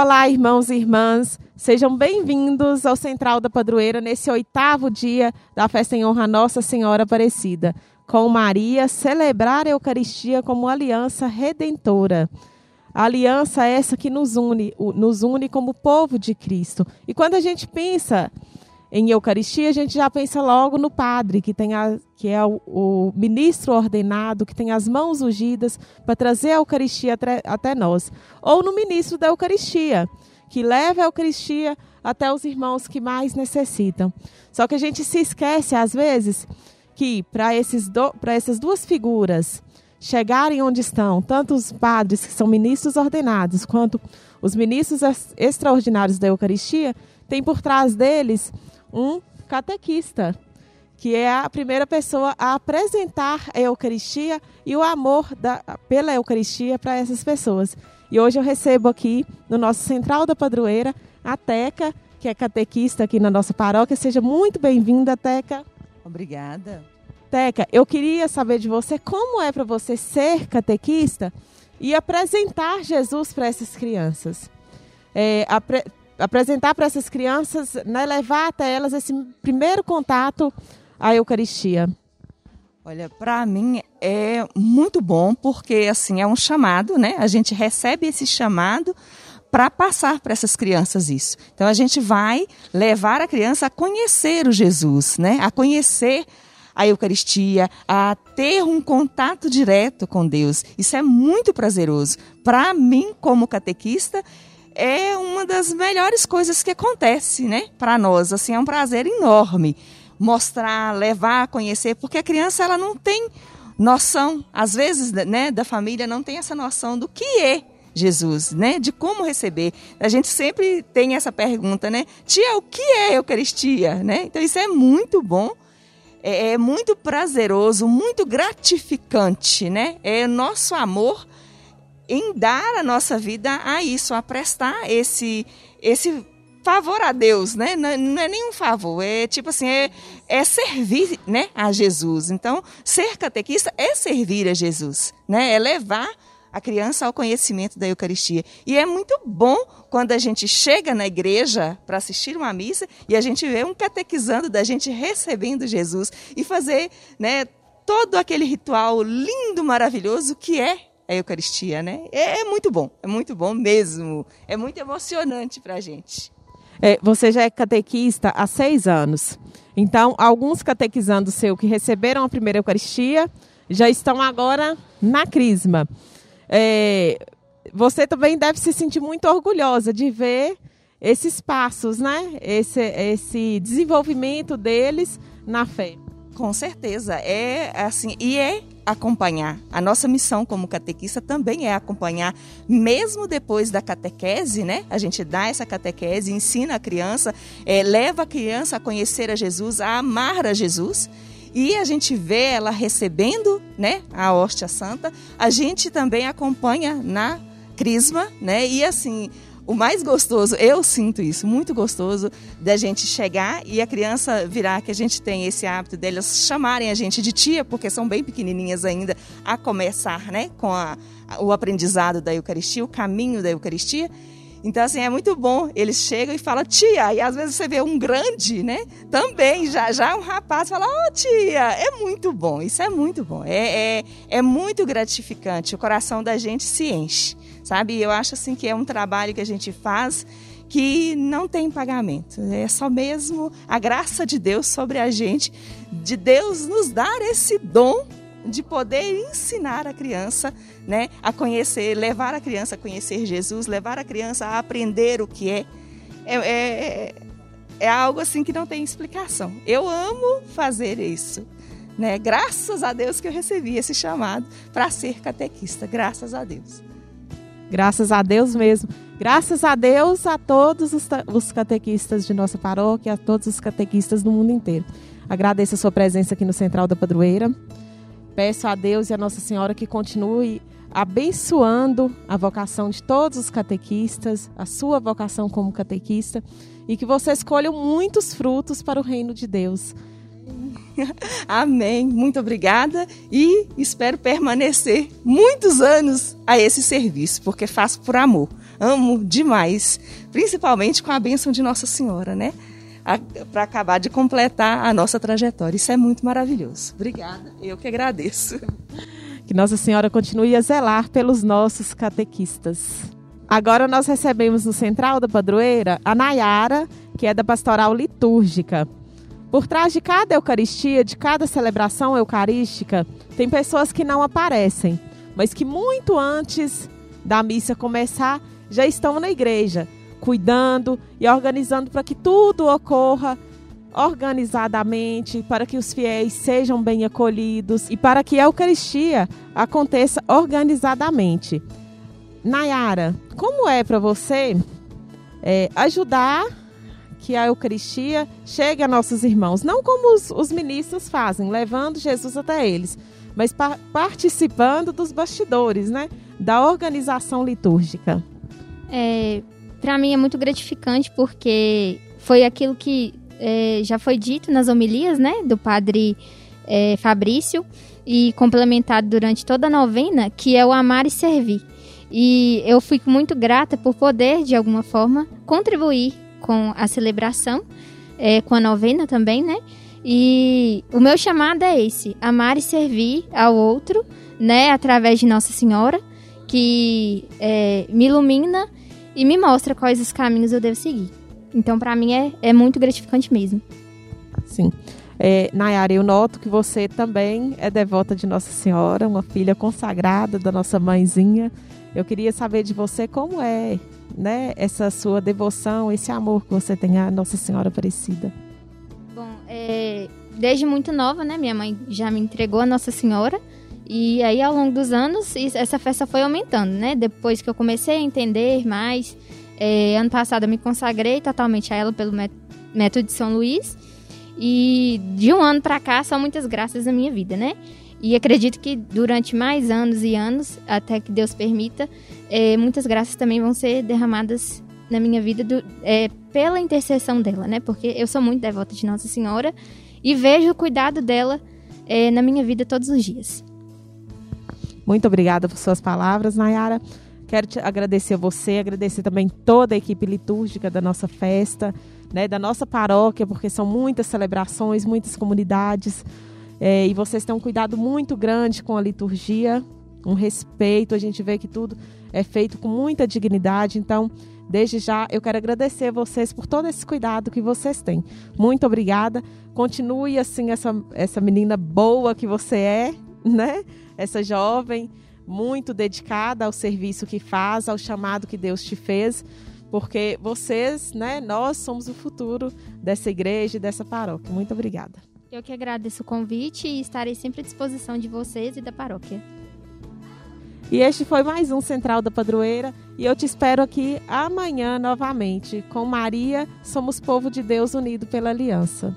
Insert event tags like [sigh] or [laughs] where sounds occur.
Olá, irmãos e irmãs, sejam bem-vindos ao Central da Padroeira nesse oitavo dia da festa em honra a Nossa Senhora Aparecida. Com Maria, celebrar a Eucaristia como aliança redentora. Aliança é essa que nos une, nos une como povo de Cristo. E quando a gente pensa em Eucaristia, a gente já pensa logo no padre, que, tem a, que é o, o ministro ordenado, que tem as mãos ungidas para trazer a Eucaristia até, até nós. Ou no ministro da Eucaristia, que leva a Eucaristia até os irmãos que mais necessitam. Só que a gente se esquece, às vezes, que para essas duas figuras chegarem onde estão, tanto os padres que são ministros ordenados, quanto os ministros extraordinários da Eucaristia, tem por trás deles um catequista, que é a primeira pessoa a apresentar a Eucaristia e o amor da, pela Eucaristia para essas pessoas. E hoje eu recebo aqui no nosso Central da Padroeira a Teca, que é catequista aqui na nossa paróquia. Seja muito bem-vinda, Teca. Obrigada. Teca, eu queria saber de você como é para você ser catequista e apresentar Jesus para essas crianças. É, apresentar para essas crianças, né, levar até elas esse primeiro contato à Eucaristia? Olha, para mim é muito bom porque assim é um chamado, né? A gente recebe esse chamado para passar para essas crianças isso. Então a gente vai levar a criança a conhecer o Jesus, né? A conhecer a Eucaristia, a ter um contato direto com Deus. Isso é muito prazeroso. Para mim, como catequista, é uma das melhores coisas que acontece, né? Para nós, assim, é um prazer enorme mostrar, levar conhecer, porque a criança ela não tem noção, às vezes, né, da família não tem essa noção do que é Jesus, né? De como receber. A gente sempre tem essa pergunta, né? Tia, o que é Eucaristia, né? Então isso é muito bom. É, é muito prazeroso, muito gratificante, né? É nosso amor em dar a nossa vida a isso, a prestar esse esse favor a Deus, né? Não, não é nenhum favor, é tipo assim, é, é servir, né, a Jesus. Então, ser catequista é servir a Jesus, né? É levar a criança ao conhecimento da Eucaristia. E é muito bom quando a gente chega na igreja para assistir uma missa e a gente vê um catequizando da gente recebendo Jesus e fazer, né, todo aquele ritual lindo, maravilhoso que é a Eucaristia, né? É, é muito bom, é muito bom mesmo. É muito emocionante para a gente. É, você já é catequista há seis anos. Então, alguns catequizandos seu que receberam a primeira Eucaristia já estão agora na Crisma. É, você também deve se sentir muito orgulhosa de ver esses passos, né? Esse, esse desenvolvimento deles na fé. Com certeza, é assim, e é acompanhar. A nossa missão como catequista também é acompanhar, mesmo depois da catequese, né? A gente dá essa catequese, ensina a criança, é, leva a criança a conhecer a Jesus, a amar a Jesus. E a gente vê ela recebendo, né, a hóstia santa. A gente também acompanha na crisma, né? E assim, o mais gostoso, eu sinto isso, muito gostoso, da gente chegar e a criança virar, que a gente tem esse hábito delas chamarem a gente de tia, porque são bem pequenininhas ainda, a começar né, com a, o aprendizado da Eucaristia, o caminho da Eucaristia. Então, assim, é muito bom. Eles chegam e falam, tia. E às vezes você vê um grande, né? Também, já, já um rapaz fala, ó, oh, tia. É muito bom. Isso é muito bom. É, é, é muito gratificante. O coração da gente se enche sabe? Eu acho assim que é um trabalho que a gente faz que não tem pagamento. É só mesmo a graça de Deus sobre a gente, de Deus nos dar esse dom de poder ensinar a criança, né, a conhecer, levar a criança a conhecer Jesus, levar a criança a aprender o que é. É, é, é algo assim que não tem explicação. Eu amo fazer isso. Né? Graças a Deus que eu recebi esse chamado para ser catequista. Graças a Deus. Graças a Deus mesmo. Graças a Deus a todos os, os catequistas de nossa paróquia, a todos os catequistas do mundo inteiro. Agradeço a sua presença aqui no Central da Padroeira. Peço a Deus e a Nossa Senhora que continue abençoando a vocação de todos os catequistas, a sua vocação como catequista, e que você escolha muitos frutos para o reino de Deus. [laughs] Amém. Muito obrigada e espero permanecer muitos anos a esse serviço, porque faço por amor. amo demais, principalmente com a bênção de Nossa Senhora, né? Para acabar de completar a nossa trajetória. Isso é muito maravilhoso. Obrigada, eu que agradeço. Que Nossa Senhora continue a zelar pelos nossos catequistas. Agora nós recebemos no Central da Padroeira a Nayara, que é da Pastoral Litúrgica. Por trás de cada Eucaristia, de cada celebração eucarística, tem pessoas que não aparecem, mas que muito antes da missa começar já estão na igreja, cuidando e organizando para que tudo ocorra organizadamente, para que os fiéis sejam bem acolhidos e para que a Eucaristia aconteça organizadamente. Nayara, como é para você é, ajudar que a Eucaristia chegue a nossos irmãos? Não como os, os ministros fazem, levando Jesus até eles, mas pa participando dos bastidores, né? Da organização litúrgica. É, para mim é muito gratificante porque foi aquilo que é, já foi dito nas homilias, né? Do padre é, Fabrício e complementado durante toda a novena, que é o amar e servir. E eu fico muito grata por poder, de alguma forma, contribuir com a celebração, é, com a novena também, né? E o meu chamado é esse: amar e servir ao outro, né? Através de Nossa Senhora, que é, me ilumina e me mostra quais os caminhos eu devo seguir. Então, para mim, é, é muito gratificante mesmo. Sim. É, Nayara, eu noto que você também é devota de Nossa Senhora, uma filha consagrada da nossa mãezinha. Eu queria saber de você como é, né, essa sua devoção, esse amor que você tem à Nossa Senhora Aparecida. Bom, é, desde muito nova, né, minha mãe já me entregou a Nossa Senhora. E aí, ao longo dos anos, essa festa foi aumentando, né? Depois que eu comecei a entender mais, é, ano passado eu me consagrei totalmente a ela pelo método de São Luís. E de um ano para cá, são muitas graças na minha vida, né? E acredito que durante mais anos e anos, até que Deus permita, é, muitas graças também vão ser derramadas na minha vida do, é, pela intercessão dela, né? Porque eu sou muito devota de Nossa Senhora e vejo o cuidado dela é, na minha vida todos os dias. Muito obrigada por suas palavras, Nayara. Quero te agradecer a você, agradecer também toda a equipe litúrgica da nossa festa, né, da nossa paróquia, porque são muitas celebrações, muitas comunidades. É, e vocês têm um cuidado muito grande com a liturgia, um respeito. A gente vê que tudo é feito com muita dignidade. Então, desde já, eu quero agradecer vocês por todo esse cuidado que vocês têm. Muito obrigada. Continue assim, essa, essa menina boa que você é, né? Essa jovem, muito dedicada ao serviço que faz, ao chamado que Deus te fez. Porque vocês, né, nós somos o futuro dessa igreja e dessa paróquia. Muito obrigada. Eu que agradeço o convite e estarei sempre à disposição de vocês e da paróquia. E este foi mais um Central da Padroeira e eu te espero aqui amanhã novamente com Maria, somos povo de Deus unido pela aliança.